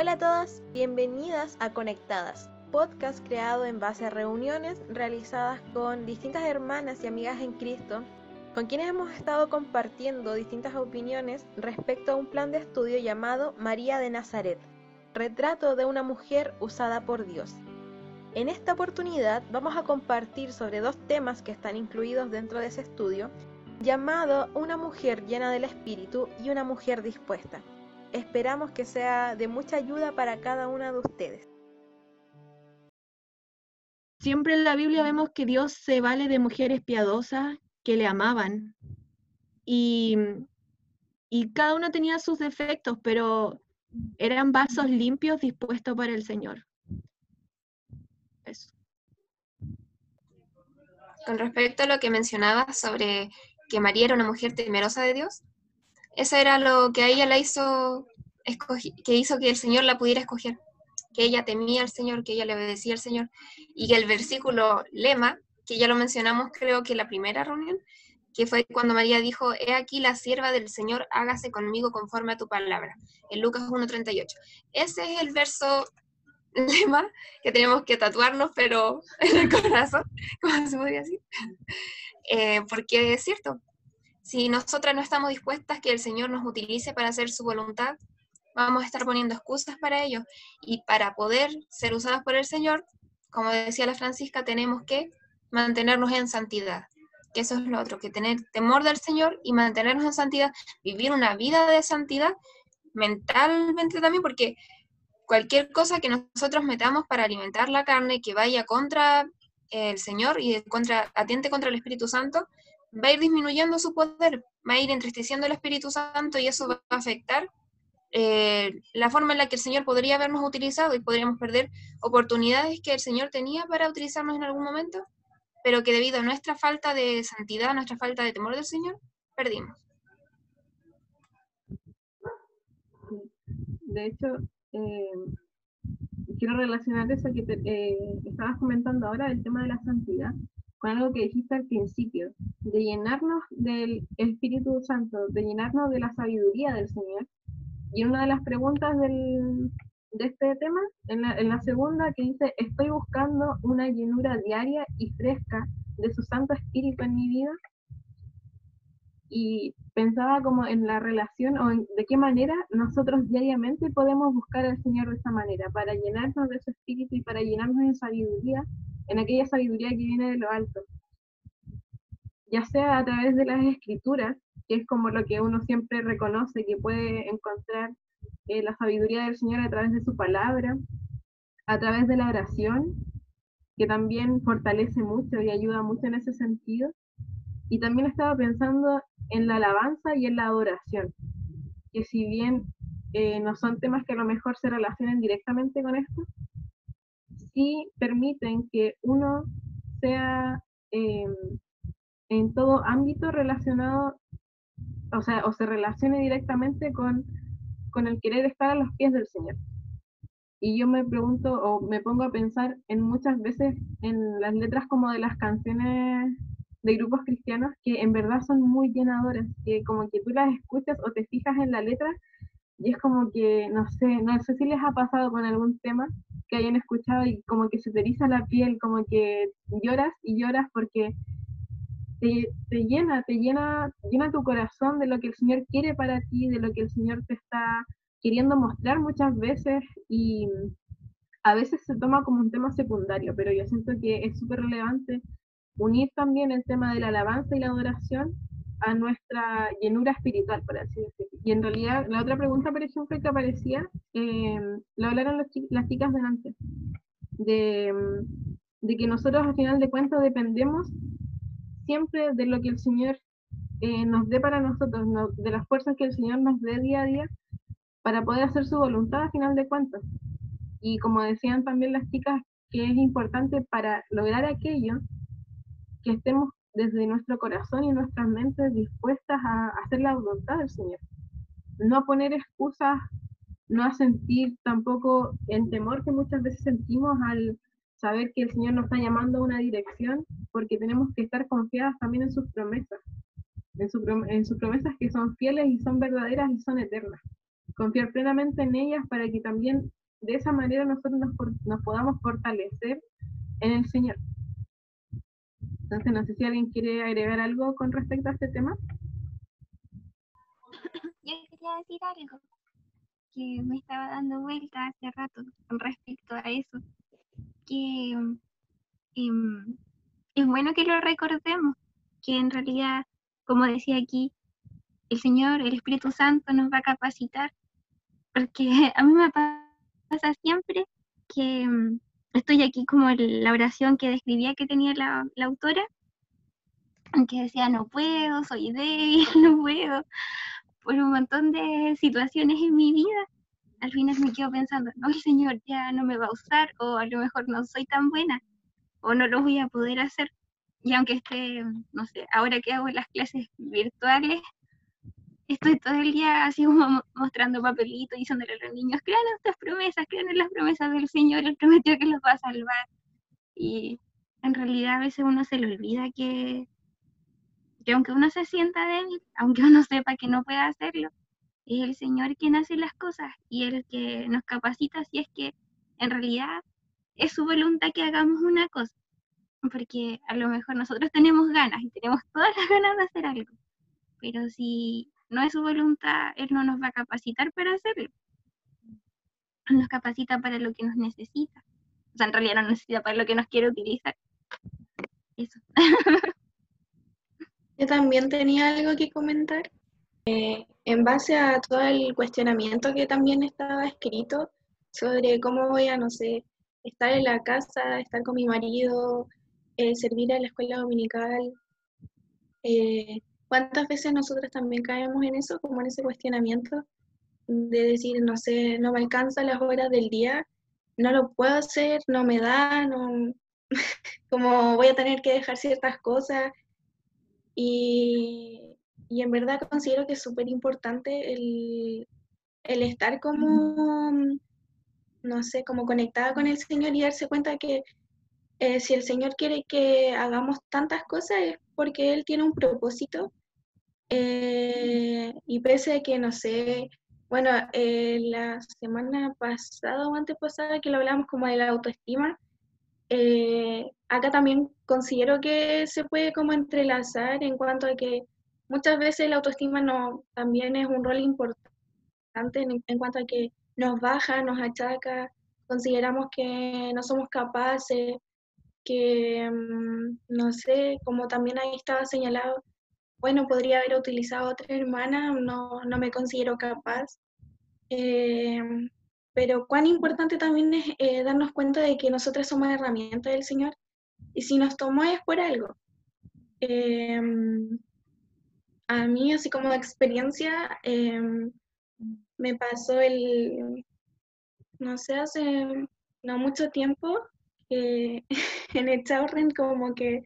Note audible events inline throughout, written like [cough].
Hola a todas, bienvenidas a Conectadas, podcast creado en base a reuniones realizadas con distintas hermanas y amigas en Cristo, con quienes hemos estado compartiendo distintas opiniones respecto a un plan de estudio llamado María de Nazaret, retrato de una mujer usada por Dios. En esta oportunidad vamos a compartir sobre dos temas que están incluidos dentro de ese estudio, llamado Una mujer llena del Espíritu y una mujer dispuesta. Esperamos que sea de mucha ayuda para cada una de ustedes. Siempre en la Biblia vemos que Dios se vale de mujeres piadosas que le amaban y, y cada una tenía sus defectos, pero eran vasos limpios dispuestos para el Señor. Con respecto a lo que mencionabas sobre que María era una mujer temerosa de Dios, eso era lo que a ella la hizo, que hizo que el Señor la pudiera escoger, que ella temía al Señor, que ella le obedecía al Señor, y que el versículo lema, que ya lo mencionamos creo que la primera reunión, que fue cuando María dijo, he aquí la sierva del Señor, hágase conmigo conforme a tu palabra, en Lucas 1.38. Ese es el verso [laughs] lema que tenemos que tatuarnos, pero [laughs] en el corazón, como se podría decir. Eh, porque es cierto, si nosotras no estamos dispuestas que el Señor nos utilice para hacer su voluntad, vamos a estar poniendo excusas para ello. Y para poder ser usadas por el Señor, como decía la Francisca, tenemos que mantenernos en santidad. Que eso es lo otro, que tener temor del Señor y mantenernos en santidad, vivir una vida de santidad mentalmente también, porque cualquier cosa que nosotros metamos para alimentar la carne que vaya contra el Señor y contra, atiente contra el Espíritu Santo, va a ir disminuyendo su poder, va a ir entristeciendo el Espíritu Santo y eso va a afectar eh, la forma en la que el Señor podría habernos utilizado y podríamos perder oportunidades que el Señor tenía para utilizarnos en algún momento, pero que debido a nuestra falta de santidad, nuestra falta de temor del Señor, perdimos. De hecho, eh, quiero relacionar eso que eh, estabas comentando ahora, el tema de la santidad, con algo que dijiste al principio, de llenarnos del Espíritu Santo, de llenarnos de la sabiduría del Señor. Y una de las preguntas del, de este tema, en la, en la segunda, que dice, estoy buscando una llenura diaria y fresca de su Santo Espíritu en mi vida, y pensaba como en la relación o en de qué manera nosotros diariamente podemos buscar al Señor de esa manera, para llenarnos de su espíritu y para llenarnos de sabiduría, en aquella sabiduría que viene de lo alto. Ya sea a través de las escrituras, que es como lo que uno siempre reconoce, que puede encontrar eh, la sabiduría del Señor a través de su palabra, a través de la oración, que también fortalece mucho y ayuda mucho en ese sentido. Y también estaba pensando en la alabanza y en la adoración, que si bien eh, no son temas que a lo mejor se relacionen directamente con esto, sí permiten que uno sea em, en todo ámbito relacionado, o sea, o se relacione directamente con, con el querer estar a los pies del Señor. Y yo me pregunto o me pongo a pensar en muchas veces en las letras como de las canciones de grupos cristianos que en verdad son muy llenadoras, que como que tú las escuchas o te fijas en la letra y es como que, no sé, no sé si les ha pasado con algún tema que hayan escuchado y como que se te eriza la piel, como que lloras y lloras porque te, te, llena, te llena, llena tu corazón de lo que el Señor quiere para ti, de lo que el Señor te está queriendo mostrar muchas veces y a veces se toma como un tema secundario, pero yo siento que es súper relevante unir también el tema de la alabanza y la adoración a nuestra llenura espiritual, por así decirlo. Y en realidad, la otra pregunta, por ejemplo, que aparecía, eh, lo hablaron las chicas delante, de, de, que nosotros al final de cuentas dependemos siempre de lo que el Señor eh, nos dé para nosotros, de las fuerzas que el Señor nos dé día a día para poder hacer su voluntad al final de cuentas. Y como decían también las chicas, que es importante para lograr aquello, que estemos desde nuestro corazón y nuestras mentes dispuestas a hacer la voluntad del Señor. No a poner excusas, no a sentir tampoco el temor que muchas veces sentimos al saber que el Señor nos está llamando a una dirección, porque tenemos que estar confiadas también en sus promesas, en, en sus promesas que son fieles y son verdaderas y son eternas. confiar plenamente en ellas para que también de esa manera nosotros nos, nos podamos fortalecer en el Señor. Entonces, no sé si alguien quiere agregar algo con respecto a este tema. Yo quería decir algo que me estaba dando vuelta hace rato con respecto a eso, que em, es bueno que lo recordemos, que en realidad, como decía aquí, el Señor, el Espíritu Santo nos va a capacitar, porque [laughs] a mí me pasa siempre que em, estoy aquí como la oración que describía que tenía la, autora, que decía, no puedo, soy débil, [laughs] no puedo, por un montón de situaciones en mi vida. Al final me quedo pensando, no, el Señor ya no me va a usar, o a lo mejor no soy tan buena, o no lo voy a poder hacer. Y aunque esté, no sé, ahora que hago las clases virtuales, estoy todo el día así como mostrando papelitos, diciéndole a los niños, crean estas promesas, crean en las promesas del Señor, Él prometió que los va a salvar. Y en realidad a veces uno se le olvida que, que aunque uno se sienta débil, aunque uno [laughs] sepa que no puede hacerlo, es el Señor quien hace las cosas y el que nos capacita si es que en realidad es su voluntad que hagamos una cosa. Porque a lo mejor nosotros tenemos ganas y tenemos todas las ganas de hacer algo, pero si no es su voluntad, Él no nos va a capacitar para hacerlo. Nos capacita para lo que nos necesita. O sea, en realidad no necesita para lo que nos quiere utilizar. Eso. Yo también tenía algo que comentar. Eh, en base a todo el cuestionamiento que también estaba escrito sobre cómo voy a, no sé, estar en la casa, estar con mi marido, eh, servir a la escuela dominical, eh, ¿Cuántas veces nosotros también caemos en eso, como en ese cuestionamiento de decir, no sé, no me alcanza las horas del día, no lo puedo hacer, no me da, no, [laughs] como voy a tener que dejar ciertas cosas? Y, y en verdad considero que es súper importante el, el estar como, no sé, como conectada con el Señor y darse cuenta que eh, si el Señor quiere que hagamos tantas cosas es porque Él tiene un propósito eh, y pese a que, no sé, bueno, eh, la semana pasada o antepasada que lo hablamos como de la autoestima, eh, acá también considero que se puede como entrelazar en cuanto a que muchas veces la autoestima no, también es un rol importante en, en cuanto a que nos baja, nos achaca, consideramos que no somos capaces, que, mm, no sé, como también ahí estaba señalado, bueno, podría haber utilizado otra hermana, no, no me considero capaz. Eh, pero cuán importante también es eh, darnos cuenta de que nosotros somos herramientas del Señor y si nos tomó es por algo. Eh, a mí, así como experiencia, me pasó el, no sé, hace no mucho tiempo, [laughs] en el Chaurren como que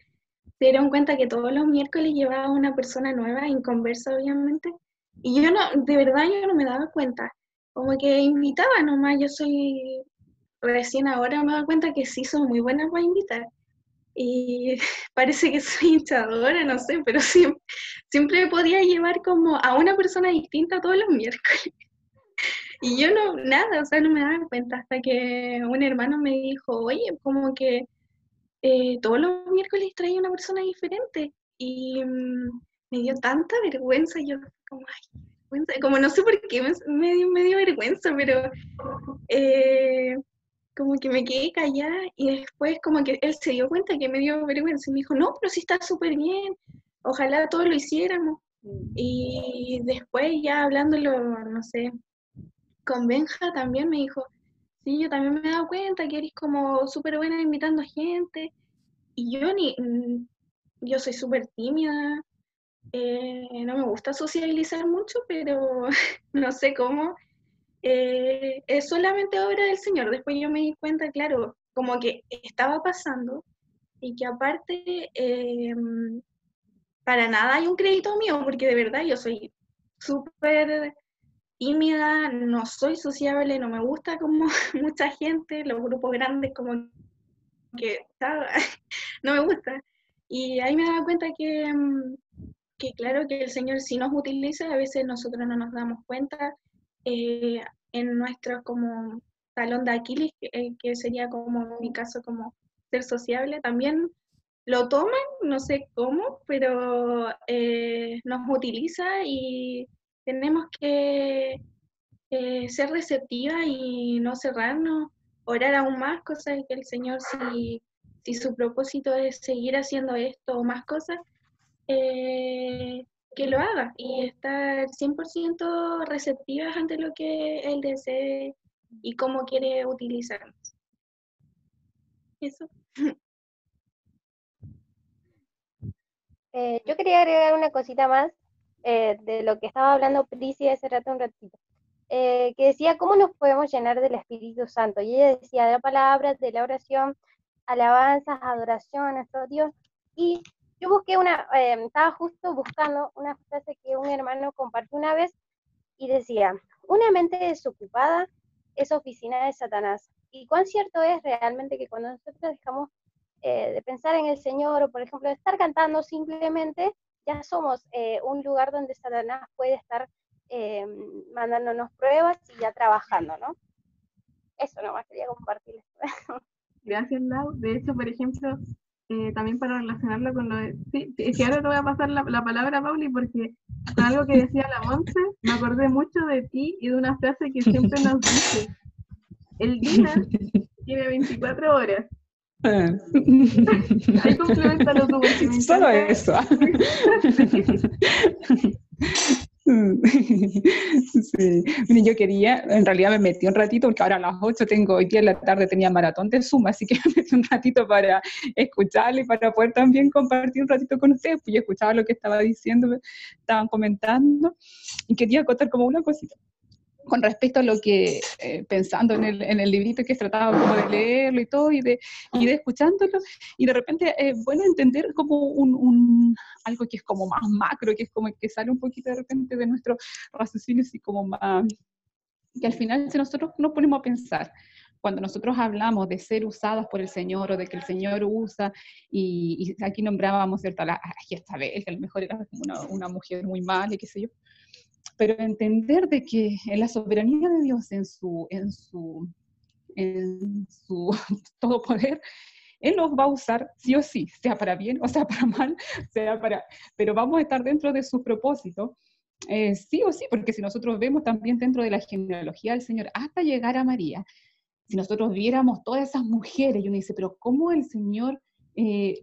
se dieron cuenta que todos los miércoles llevaba una persona nueva, en conversa obviamente, y yo no, de verdad yo no me daba cuenta, como que invitaba nomás, yo soy, recién ahora me doy cuenta que sí son muy buenas para invitar, y [laughs] parece que soy hinchadora, no sé, pero [laughs] siempre, siempre podía llevar como a una persona distinta todos los miércoles. [laughs] Y yo no, nada, o sea, no me daba cuenta hasta que un hermano me dijo, oye, como que eh, todos los miércoles traía una persona diferente y mm, me dio tanta vergüenza, yo como, ay, como no sé por qué me, dio, me dio, vergüenza, pero eh, como que me quedé callada y después como que él se dio cuenta que me dio vergüenza y me dijo, no, pero sí está súper bien, ojalá todos lo hiciéramos. Y después ya hablándolo, no sé, con Benja también me dijo, Sí, yo también me he dado cuenta que eres como súper buena invitando a gente. Y yo ni, mm, yo soy súper tímida, eh, no me gusta socializar mucho, pero [laughs] no sé cómo. Eh, es solamente obra del Señor. Después yo me di cuenta, claro, como que estaba pasando y que aparte eh, para nada hay un crédito mío, porque de verdad yo soy súper tímida, no soy sociable, no me gusta como [laughs] mucha gente, los grupos grandes como que [laughs] no me gusta. Y ahí me daba cuenta que, mm, que claro que el Señor sí nos utiliza, a veces nosotros no nos damos cuenta eh, en nuestro como talón de Aquiles, eh, que sería como mi caso como ser sociable, también lo toman, no sé cómo, pero eh, nos utiliza y tenemos que eh, ser receptiva y no cerrarnos, orar aún más, cosas que el Señor, si, si su propósito es seguir haciendo esto o más cosas, eh, que lo haga y estar 100% receptivas ante lo que Él desee y cómo quiere utilizarnos. Eso. [laughs] Eh, yo quería agregar una cosita más eh, de lo que estaba hablando Prisi hace rato un ratito, eh, que decía cómo nos podemos llenar del Espíritu Santo. Y ella decía de la palabra, de la oración, alabanzas, adoración a nuestro Dios. Y yo busqué una, estaba justo buscando una frase que un hermano compartió una vez y decía, una mente desocupada es oficina de Satanás. Y cuán cierto es realmente que cuando nosotros dejamos eh, de pensar en el Señor o, por ejemplo, de estar cantando simplemente, ya somos eh, un lugar donde Satanás puede estar eh, mandándonos pruebas y ya trabajando, ¿no? Eso nomás quería compartirles. [laughs] Gracias, Lau. De hecho, por ejemplo, también para relacionarlo con lo de... Sí, es que ahora te voy a pasar la, la palabra, Pauli, porque con algo que decía la Monse, me acordé mucho de ti y de una frase que siempre nos dice. El día [laughs] tiene 24 horas Ahí Solo eso. Sí. yo quería, en realidad me metí un ratito, porque ahora a las 8 tengo, hoy día en la tarde tenía maratón de Zoom, así que [laughs] me metí un ratito para escucharle y para poder también compartir un ratito con ustedes, pues yo escuchaba lo que estaba diciendo, estaban comentando, y quería contar como una cosita con respecto a lo que, eh, pensando en el, en el, librito que trataba como de leerlo y todo, y de, y de escuchándolo, y de repente, eh, bueno, entender como un, un, algo que es como más macro, que es como que sale un poquito de repente de nuestro raciocinio, así como más, que al final si nosotros nos ponemos a pensar, cuando nosotros hablamos de ser usadas por el Señor o de que el Señor usa, y, y aquí nombrábamos, ¿cierto? A la, a que a lo mejor era una, una mujer muy mala y qué sé yo, pero entender de que en la soberanía de Dios, en su, en su, en su [laughs] todo poder, Él nos va a usar sí o sí, sea para bien o sea para mal, [laughs] sea para, pero vamos a estar dentro de su propósito, eh, sí o sí, porque si nosotros vemos también dentro de la genealogía del Señor, hasta llegar a María, si nosotros viéramos todas esas mujeres, y uno dice, pero ¿cómo el Señor eh,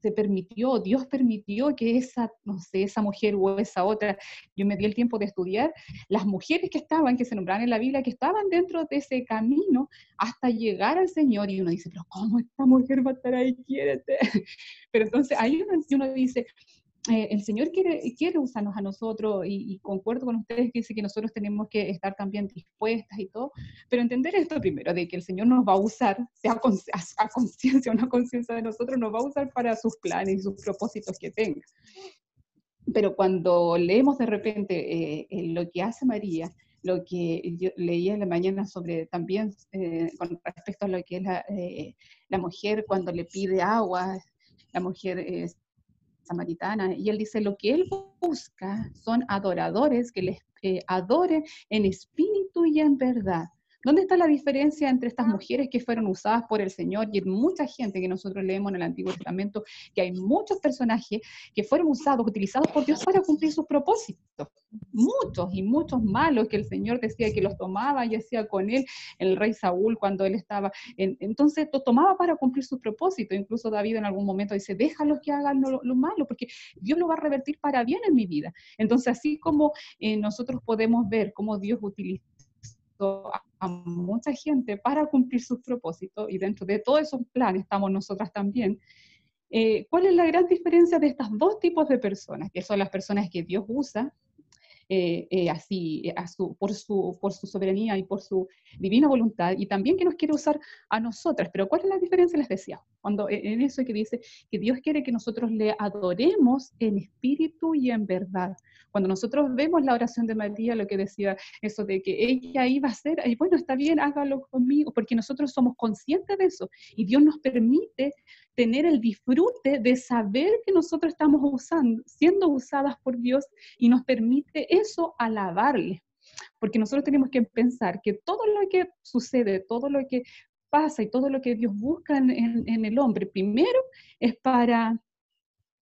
se permitió, Dios permitió que esa, no sé, esa mujer o esa otra, yo me di el tiempo de estudiar, las mujeres que estaban, que se nombraban en la Biblia, que estaban dentro de ese camino hasta llegar al Señor, y uno dice, pero ¿cómo esta mujer va a estar ahí? [laughs] Pero entonces ahí uno dice, eh, el Señor quiere, usarnos a nosotros y, concuerdo con ustedes que dice que nosotros tenemos que estar también dispuestas y todo, pero entender esto primero, de que el Señor nos va a usar, sea a, conciencia o no conciencia de nosotros, nos va a usar para sus planes y sus propósitos que tenga. Pero cuando leemos de repente eh, lo que hace María, lo que yo leía en la mañana sobre también eh, con respecto a lo que es la, la mujer cuando le pide agua, la mujer samaritana, y él dice, lo que él busca son adoradores que les eh, adoren en espíritu y en verdad. ¿Dónde está la diferencia entre estas mujeres que fueron usadas por el Señor y mucha gente que nosotros leemos en el Antiguo Testamento, que hay muchos personajes que fueron usados, utilizados por Dios para cumplir sus propósitos? Muchos y muchos malos que el Señor decía que los tomaba y hacía con él el rey Saúl cuando él estaba. En, entonces, lo tomaba para cumplir sus propósitos. Incluso David en algún momento dice, déjalos que hagan lo, malo, porque Dios lo va a revertir para bien en mi vida. Entonces, así como eh, nosotros podemos ver cómo Dios utiliza a mucha gente para cumplir sus propósitos y dentro de todos esos planes estamos nosotras también. Eh, ¿Cuál es la gran diferencia de estos dos tipos de personas? Que son las personas que Dios usa eh, eh, así, eh, a su, por, su, por su soberanía y por su divina voluntad, y también que nos quiere usar a nosotras. Pero ¿cuál es la diferencia? Les decía, cuando en eso que dice que Dios quiere que nosotros le adoremos en espíritu y en verdad. Cuando nosotros vemos la oración de María, lo que decía eso de que ella iba a ser, y bueno, está bien, hágalo conmigo, porque nosotros somos conscientes de eso, y Dios nos permite tener el disfrute de saber que nosotros estamos usando, siendo usadas por Dios y nos permite eso alabarle. porque nosotros tenemos que pensar que todo lo que sucede, todo lo que pasa y todo lo que Dios busca en, en el hombre, primero es para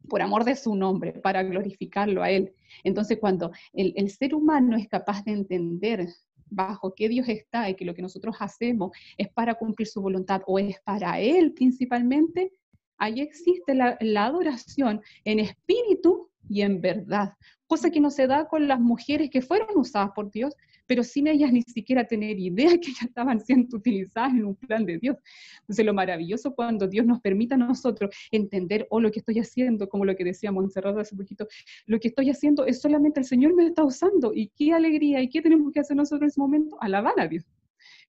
por amor de su nombre, para glorificarlo a Él. Entonces, cuando el, el, ser humano es capaz de entender bajo qué Dios está y que lo que nosotros hacemos es para cumplir su voluntad o es para Él principalmente, ahí existe la, adoración en espíritu y en verdad, cosa que no se da con las mujeres que fueron usadas por Dios, pero sin ellas ni siquiera tener idea [laughs] que ya estaban siendo utilizadas en un plan de Dios. Entonces, lo maravilloso cuando Dios nos permite a nosotros entender, oh, lo que estoy haciendo, como lo que decía Montserrat hace poquito, lo que estoy haciendo es solamente el Señor me está usando, y qué alegría, y qué tenemos que hacer nosotros en ese momento, alabar a Dios.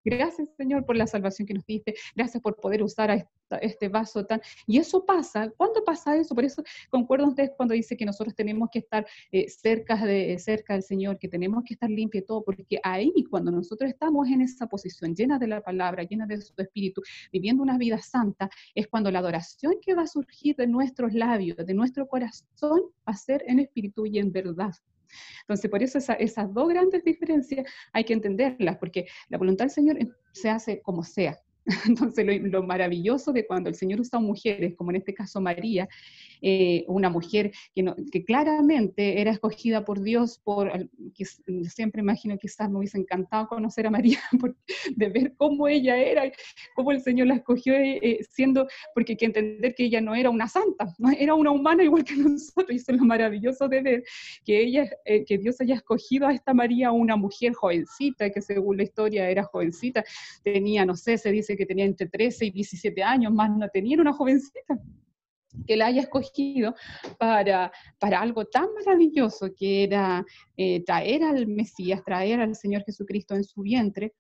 Gracias, Señor, por la salvación que nos diste. Gracias por poder usar a este vaso tan... Y eso pasa. ¿Cuándo pasa eso? Por eso concuerdo ustedes cuando dice que nosotros tenemos que estar eh, cerca, de, cerca del Señor, que tenemos que estar limpios y todo, porque ahí cuando nosotros estamos en esa posición llena de la palabra, llena de su espíritu, viviendo una vida santa, es cuando la adoración que va a surgir de nuestros labios, de nuestro corazón, va a ser en espíritu y en verdad. Entonces, por eso esas dos grandes diferencias hay que entenderlas, porque la voluntad del Señor se hace como sea. [laughs] Entonces, lo, maravilloso de cuando el Señor usa mujeres, como en este caso María, eh, una mujer que, que, claramente era escogida por Dios, por, que siempre imagino que quizás me hubiese encantado conocer a María, [laughs] de ver cómo ella era, cómo el Señor la escogió eh, eh, siendo, porque hay que entender que ella no era una santa, ¿no? era una humana [laughs] igual que nosotros, y eso es lo maravilloso de ver, que, ella, que Dios haya escogido a esta María, una mujer jovencita, que según la historia era jovencita, tenía, no sé, se dice que tenía entre 13 y 17 años, más no tenía, una jovencita que la haya escogido para, para algo tan maravilloso que era eh, traer al Mesías, traer al Señor Jesucristo en su vientre.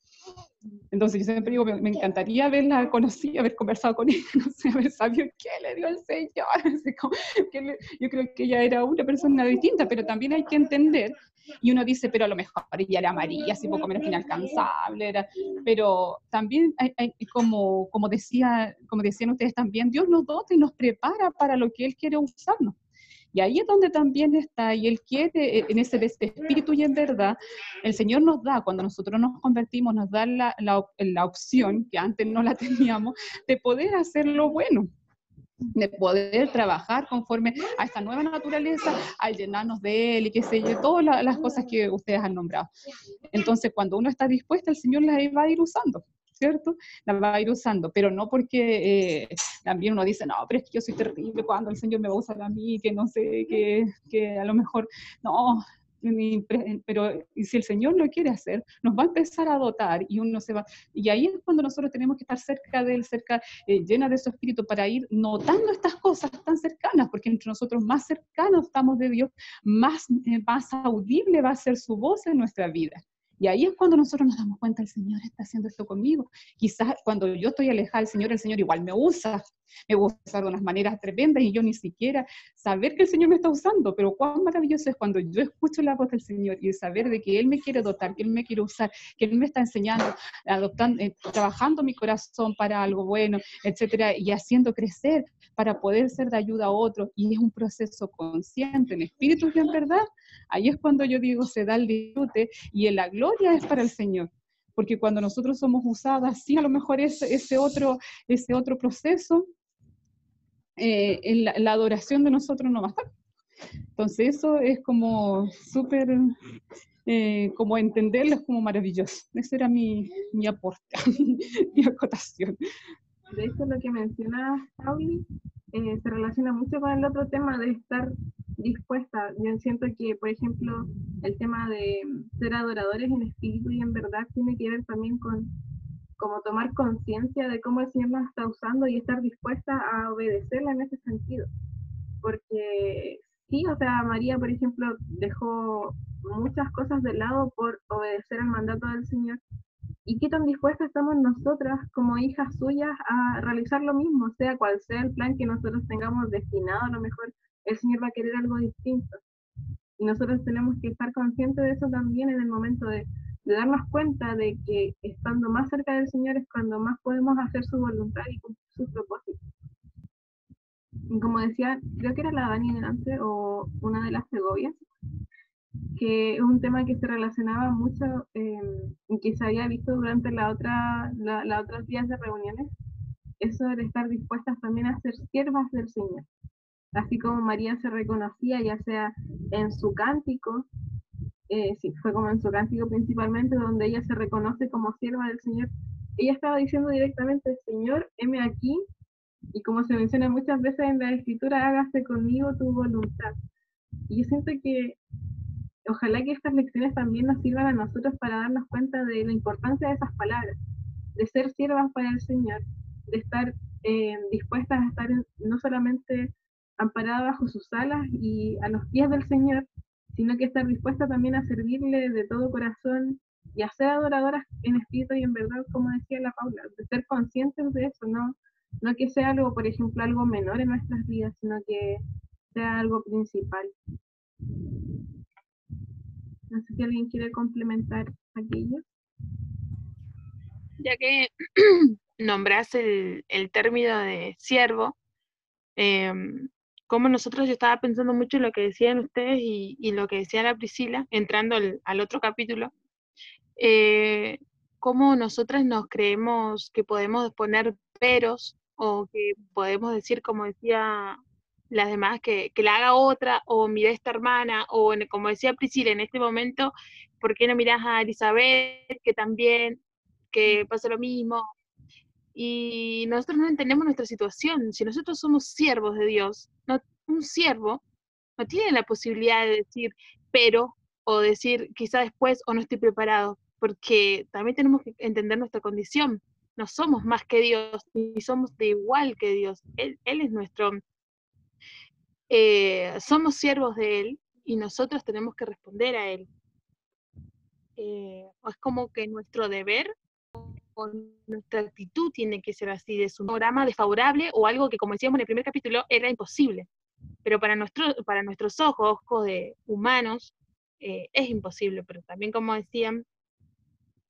Entonces yo siempre digo, me, encantaría haberla conocido, haber conversado con ella, [laughs] no sé, haber sabido qué le dio el Señor. [laughs] yo creo que ella era una persona distinta, pero también hay que entender y uno dice, pero a lo mejor ella era amarilla, así poco menos inalcanzable, era, pero también hay, como, como, decía, como decían ustedes también, Dios nos dota y nos prepara para lo que Él quiere usarnos. Y ahí es donde también está, y Él quiere, en ese espíritu y en verdad, el Señor nos da, cuando nosotros nos convertimos, nos da la, la, la opción, que antes no la [laughs] teníamos, de poder hacer lo bueno de poder trabajar conforme a esta nueva naturaleza, al llenarnos de Él y qué sé yo, todas las cosas que ustedes han nombrado. Entonces, cuando uno está dispuesto, el Señor las va a ir usando. ¿Cierto? La va a ir usando, pero no porque eh, también uno dice, no, pero es que yo soy terrible cuando el Señor me va a usar a mí, que no sé, que, que a lo mejor, no, pero si el Señor lo quiere hacer, nos va a empezar a dotar y uno se va, y ahí es cuando nosotros tenemos que estar cerca de Él, cerca, eh, llena de su espíritu, para ir notando estas cosas tan cercanas, porque entre nosotros más cercanos estamos de Dios, más, eh, más audible va a ser su voz en nuestra vida. Y ahí es cuando nosotros nos damos cuenta, el Señor está haciendo esto conmigo. Quizás cuando yo estoy alejada del Señor, el Señor igual me usa, me usa de unas maneras tremendas y yo ni siquiera saber que el Señor me está usando, pero cuán maravilloso es cuando yo escucho la voz del Señor y saber de que Él me quiere dotar, que Él me quiere usar, que Él me está enseñando, adoptando, eh, trabajando mi corazón para algo bueno, etcétera, y haciendo crecer para poder ser de ayuda a otros. Y es un proceso consciente, en espíritu y en verdad. Ahí es cuando yo digo, se da el disfrute y en la gloria es para el Señor porque cuando nosotros somos usadas, sí, a lo mejor ese, ese, otro, ese otro proceso eh, la, adoración de nosotros no va a estar. Entonces eso es como súper, eh, como entenderlo es como maravilloso. Ese era mi, mi aporte, [laughs] mi acotación. De hecho, lo que menciona Pauli eh, se relaciona mucho con el otro tema de estar dispuesta. Yo siento que, por ejemplo, el tema de ser adoradores en espíritu y en verdad tiene que ver también con como tomar conciencia de cómo el Señor nos está usando y estar dispuesta a obedecerle en ese sentido. Porque sí, o sea, María, por ejemplo, dejó muchas cosas de lado por obedecer al mandato del Señor. ¿Y qué tan dispuestas estamos nosotras como hijas suyas a realizar lo mismo? Sea cual sea el plan que nosotros tengamos destinado, a lo mejor el Señor va a querer algo distinto. Y nosotros tenemos que estar conscientes de eso también en el momento de de darnos cuenta de que estando más cerca del Señor es cuando más podemos hacer su voluntad y cumplir sus propósitos. Como decía, creo que era la Dani delante o una de las Segovias, que es un tema que se relacionaba mucho eh, y que se había visto durante la otra, la, la otros días de reuniones, eso de estar dispuestas también a ser siervas del Señor. Así como María se reconocía, ya sea en su cántico, eh, sí, fue como en su cántico principalmente, donde ella se reconoce como sierva del Señor. Ella estaba diciendo directamente, Señor, heme aquí, y como se menciona muchas veces en la escritura, hágase conmigo tu voluntad. Y yo siento que ojalá que estas lecciones también nos sirvan a nosotros para darnos cuenta de la importancia de esas palabras, de ser siervas para el Señor, de estar eh, dispuestas a estar no solamente amparadas bajo sus alas y a los pies del Señor, sino que estar dispuesta también a servirle de todo corazón y a ser adoradoras en espíritu y en verdad, como decía la Paula, de ser conscientes de eso, no, no que sea algo, por ejemplo, algo menor en nuestras vidas, sino que sea algo principal. No sé si alguien quiere complementar aquello. Ya que [clears throat] nombras el, término de siervo, em, como nosotros yo estaba pensando mucho en lo que decían ustedes y, lo que decía la Priscila, entrando al, al otro capítulo, eh, cómo nosotras nos creemos que podemos poner peros o que podemos decir, como decía las demás, que, que la haga otra, o mira a esta hermana, o en- como decía Priscila, en este momento, ¿por qué no miras a Elizabeth, que también, que pasa lo mismo? Y nosotros no entendemos nuestra situación. Si nosotros somos siervos de Dios, no, un siervo no tiene la posibilidad de decir, pero, o decir quizá después, o no estoy preparado, porque también tenemos que entender nuestra condición. No somos más que Dios, ni somos de igual que Dios. Él, es nuestro, eh, somos siervos de Él y nosotros tenemos que responder a Él. Eh, es como que nuestro deber o nuestra actitud tiene que ser así, de su programa desfavorable o algo que, como decíamos en el primer capítulo, era imposible. Pero para, nuestro, para nuestros ojos, ojos de humanos, eh, es imposible. Pero también, como decían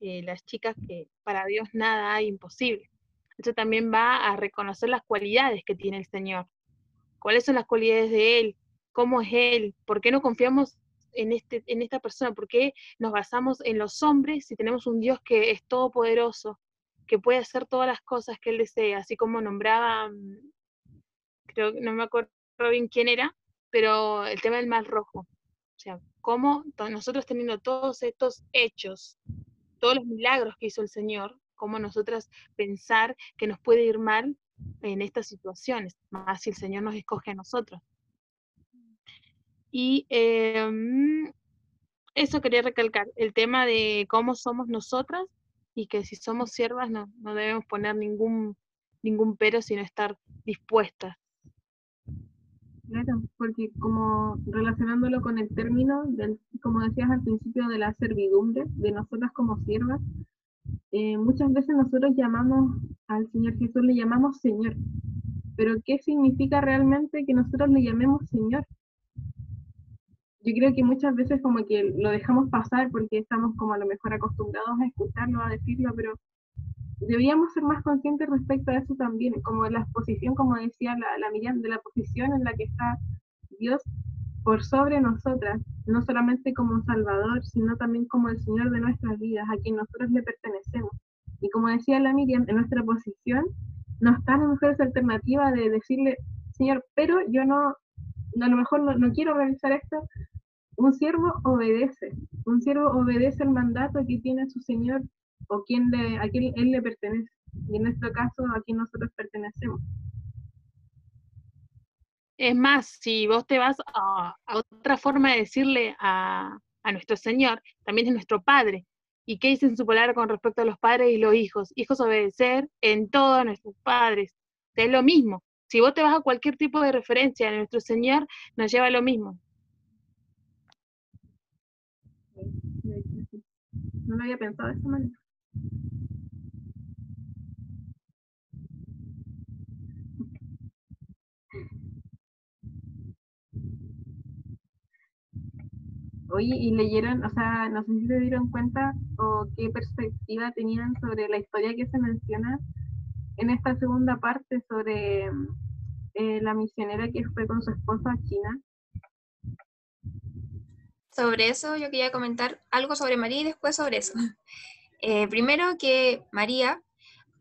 eh, las chicas, que para Dios nada hay imposible. Eso también va a reconocer las cualidades que tiene el Señor. ¿Cuáles son las cualidades de Él? ¿Cómo es Él? ¿Por qué no confiamos en, este, en esta persona? ¿Por qué nos basamos en los hombres si tenemos un Dios que es todopoderoso, que puede hacer todas las cosas que Él desea? Así como nombraba, mm, creo que no me acuerdo bien quién era, pero el tema del mal rojo. O sea, cómo nosotros teniendo todos estos hechos, todos los milagros que hizo el Señor, cómo nosotras pensar que nos puede ir mal en estas situaciones, más si el Señor nos escoge a nosotros. Y em, eso quería recalcar, el tema de cómo somos nosotras y que si somos siervas no, no debemos poner ningún, ningún pero, sino estar dispuestas. Claro, porque como relacionándolo con el término, del, como decías al principio, de la servidumbre, de nosotras como siervas, eh, muchas veces nosotros llamamos al Señor Jesús, le llamamos Señor. Pero ¿qué significa realmente que nosotros le llamemos Señor? Yo creo que muchas veces como que lo dejamos pasar porque estamos como a lo mejor acostumbrados a escucharlo, a decirlo, pero deberíamos ser más conscientes respecto a eso también, como la posición, como decía la, la Miriam, de la posición en la que está Dios por sobre nosotras, no solamente como Salvador, sino también como el Señor de nuestras vidas, a quien nosotros le pertenecemos. Y como decía la Miriam, en nuestra posición no está a lo mejor esa alternativa de decirle, Señor, pero yo no, a lo mejor no, no quiero realizar esto. Un siervo obedece, un siervo obedece el mandato que tiene su Señor o quien le, a quien él le pertenece. Y en nuestro caso, a quien nosotros pertenecemos. Es más, si vos te vas a, a otra forma de decirle a, a nuestro Señor, también es nuestro Padre. ¿Y qué dice en su palabra con respecto a los padres y los hijos? Hijos obedecer en todo a nuestros padres. Es lo mismo. Si vos te vas a cualquier tipo de referencia a nuestro Señor, nos lleva a lo mismo. No lo había pensado de esta manera. Oye, y leyeron, o sea, no sé si se dieron cuenta o qué perspectiva tenían sobre la historia que se menciona en esta segunda parte sobre eh, la misionera que fue con su esposa a China. sobre eso yo quería comentar algo sobre María y después sobre eso. [laughs] Eh, primero que María,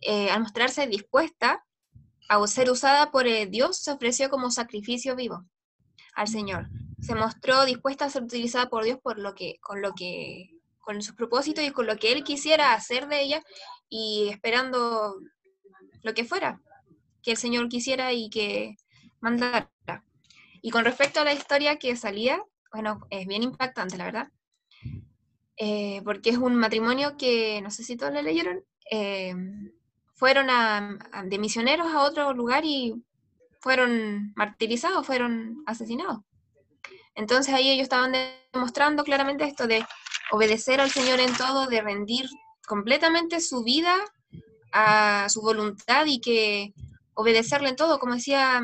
eh, al mostrarse dispuesta a ser usada por eh, Dios, se ofreció como sacrificio vivo al Señor. Se mostró dispuesta a ser utilizada por Dios por lo que, con lo que, con sus propósitos y con lo que Él quisiera hacer de ella y esperando lo que fuera, que el Señor quisiera y que mandara. Y con respecto a la historia que salía, bueno, es bien impactante, la verdad. Eh, porque es un matrimonio que, no sé si todos lo leyeron, eh, fueron de misioneros a otro lugar y fueron martirizados, fueron asesinados. Entonces ahí ellos estaban demostrando claramente esto de obedecer al Señor en todo, de rendir completamente su vida a su voluntad y que obedecerle en todo, como decía,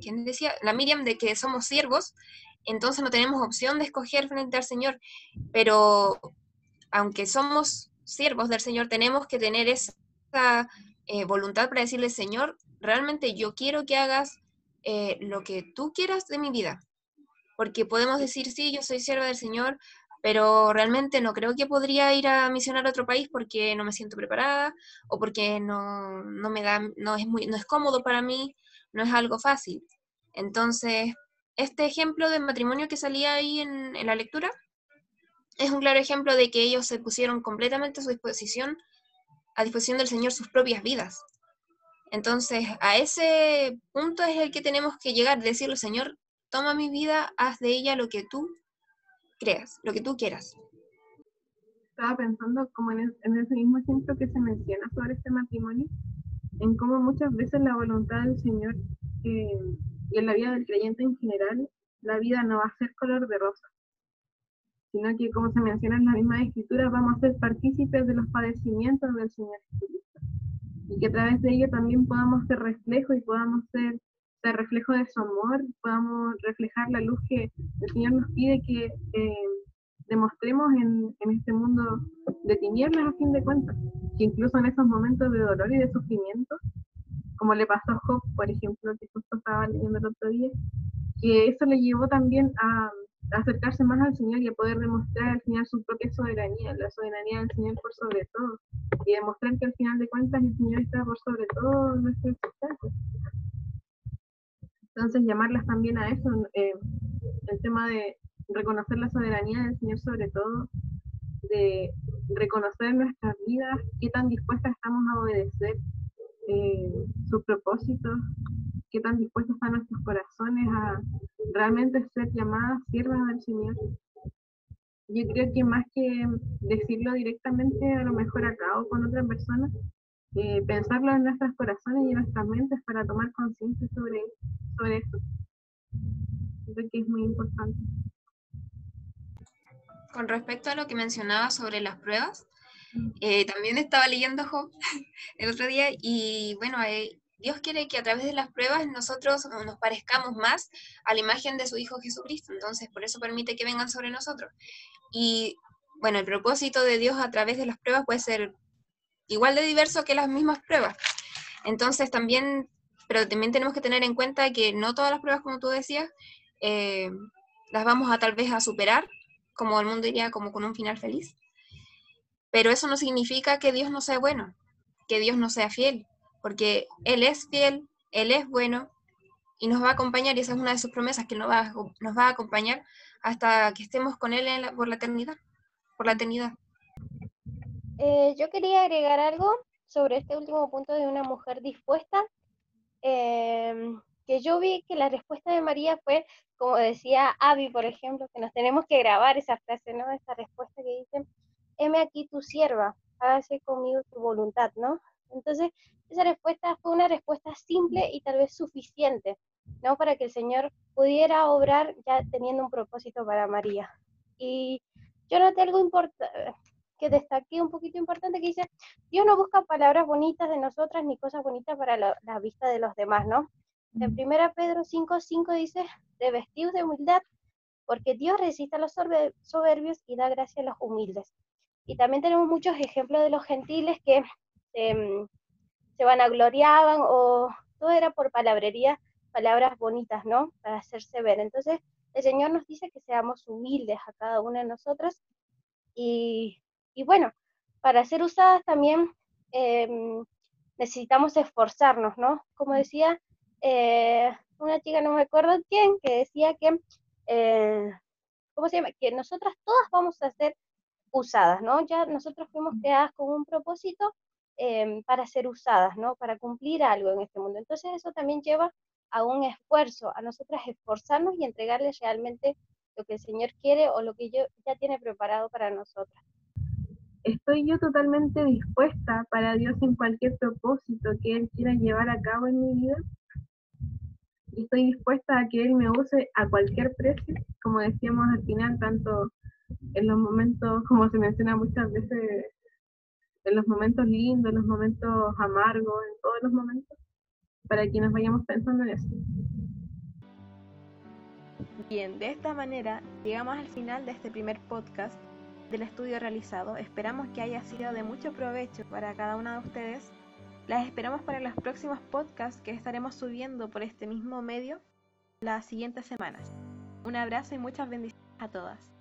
¿quién decía? La Miriam, de que somos siervos, entonces no tenemos opción de escoger frente al Señor, pero aunque somos siervos del Señor, tenemos que tener esa eh, voluntad para decirle, Señor, realmente yo quiero que hagas eh, lo que tú quieras de mi vida, porque podemos decir, sí, yo soy sierva del Señor, pero realmente no creo que podría ir a misionar a otro país porque no me siento preparada o porque no, no me da, no es, muy, no es cómodo para mí, no es algo fácil. Entonces, este ejemplo de matrimonio que salía ahí en, en la lectura es un claro ejemplo de que ellos se pusieron completamente a su disposición, a disposición del Señor sus propias vidas. Entonces, a ese punto es el que tenemos que llegar, decirle, Señor, toma mi vida, haz de ella lo que tú creas, lo que tú quieras. Estaba pensando como en, ese mismo ejemplo que se menciona sobre este matrimonio, en cómo muchas veces la voluntad del Señor y en la vida del creyente en general, la vida no va a ser color de rosa, sino que como se menciona en la misma escritura, vamos a ser partícipes de los padecimientos del Señor Jesucristo. Y que a través de ello también podamos ser reflejo y podamos ser ser reflejo de su amor, podamos reflejar la luz que el Señor nos pide que eh, demostremos en, en, este mundo de tinieblas a fin de cuentas, que incluso en esos momentos de dolor y de sufrimiento, como le pasó a Job, por ejemplo, que justo estaba leyendo el otro día, que eso le llevó también a, acercarse más al Señor y a poder demostrar al final su propia soberanía, la soberanía del Señor por sobre todo, y demostrar que al final de cuentas el Señor está por sobre todo nuestro existencia. Entonces, llamarlas también a eso, eh, el tema de reconocer la soberanía del Señor sobre todo, de reconocer nuestras vidas qué tan dispuestas estamos a obedecer eh, sus propósitos, qué tan dispuestos están nuestros corazones a realmente ser llamadas siervas del Señor. Yo creo que más que decirlo directamente a lo mejor acá o con otra persona, eh, pensarlo en nuestros corazones y en nuestras mentes para tomar conciencia sobre, sobre eso. Creo que es muy importante. Con respecto a lo que mencionaba sobre las pruebas, eh, también estaba leyendo Job [laughs] el otro día y bueno, eh, Dios quiere que a través de las pruebas nosotros nos parezcamos más a la imagen de su Hijo Jesucristo, entonces por eso permite que vengan sobre nosotros. Y bueno, el propósito de Dios a través de las pruebas puede ser igual de diverso que las mismas pruebas. Entonces también, pero también tenemos que tener en cuenta que no todas las pruebas, como tú decías, eh, las vamos a tal vez a superar, como el mundo diría, como con un final feliz. Pero eso no significa que Dios no sea bueno, que Dios no sea fiel, porque Él es fiel, Él es bueno y nos va a acompañar, y esa es una de sus promesas, que nos va a, acompañar hasta que estemos con Él por la eternidad, por la eternidad. Eh, yo quería agregar algo sobre este último punto de una mujer dispuesta, em, que yo vi que la respuesta de María fue, como decía Abby, por ejemplo, que nos tenemos que grabar esa frase, ¿no? Esa respuesta que dice, heme aquí tu sierva, hágase conmigo tu voluntad, ¿no? Entonces, esa respuesta fue una respuesta simple y tal vez suficiente, ¿no? Para que el Señor pudiera obrar ya teniendo un propósito para María. Y yo noté algo importante, que destaqué un poquito importante que dice, Dios no busca palabras bonitas de nosotras ni cosas bonitas para la, vista de los demás, ¿no? En 1 Pedro 5, 5 dice, de vestidos de humildad, porque Dios resiste a los soberbios y da gracia a los humildes. Y también tenemos muchos ejemplos de los gentiles que em, se vanagloriaban o todo era por palabrería, palabras bonitas, ¿no? Para hacerse ver. Entonces, el Señor nos dice que seamos humildes a cada una de nosotras y, y bueno, para ser usadas también em, necesitamos esforzarnos, ¿no? Como decía eh, una chica, no me acuerdo quién, que decía que, eh, ¿cómo se llama? Que nosotras todas vamos a ser usadas, ¿no? Ya nosotros fuimos creadas con un propósito em, para ser usadas, ¿no? Para cumplir algo en este mundo. Entonces eso también lleva a un esfuerzo, a nosotras esforzarnos y entregarles realmente lo que el Señor quiere o lo que yo ya tiene preparado para nosotras. Estoy yo totalmente dispuesta para Dios en cualquier propósito que Él quiera llevar a cabo en mi vida. Y estoy dispuesta a que Él me use a cualquier precio, como decíamos al final, tanto en los momentos, [laughs] como se menciona muchas veces, en los momentos lindos, en los momentos amargos, en todos los momentos, para que nos vayamos pensando en eso. Bien, de esta manera llegamos al final de este primer podcast del estudio realizado. Esperamos que haya sido de mucho provecho para cada una de ustedes. Las esperamos para los próximos podcasts que estaremos subiendo por este mismo medio las siguientes semanas. Un abrazo y muchas bendiciones a todas.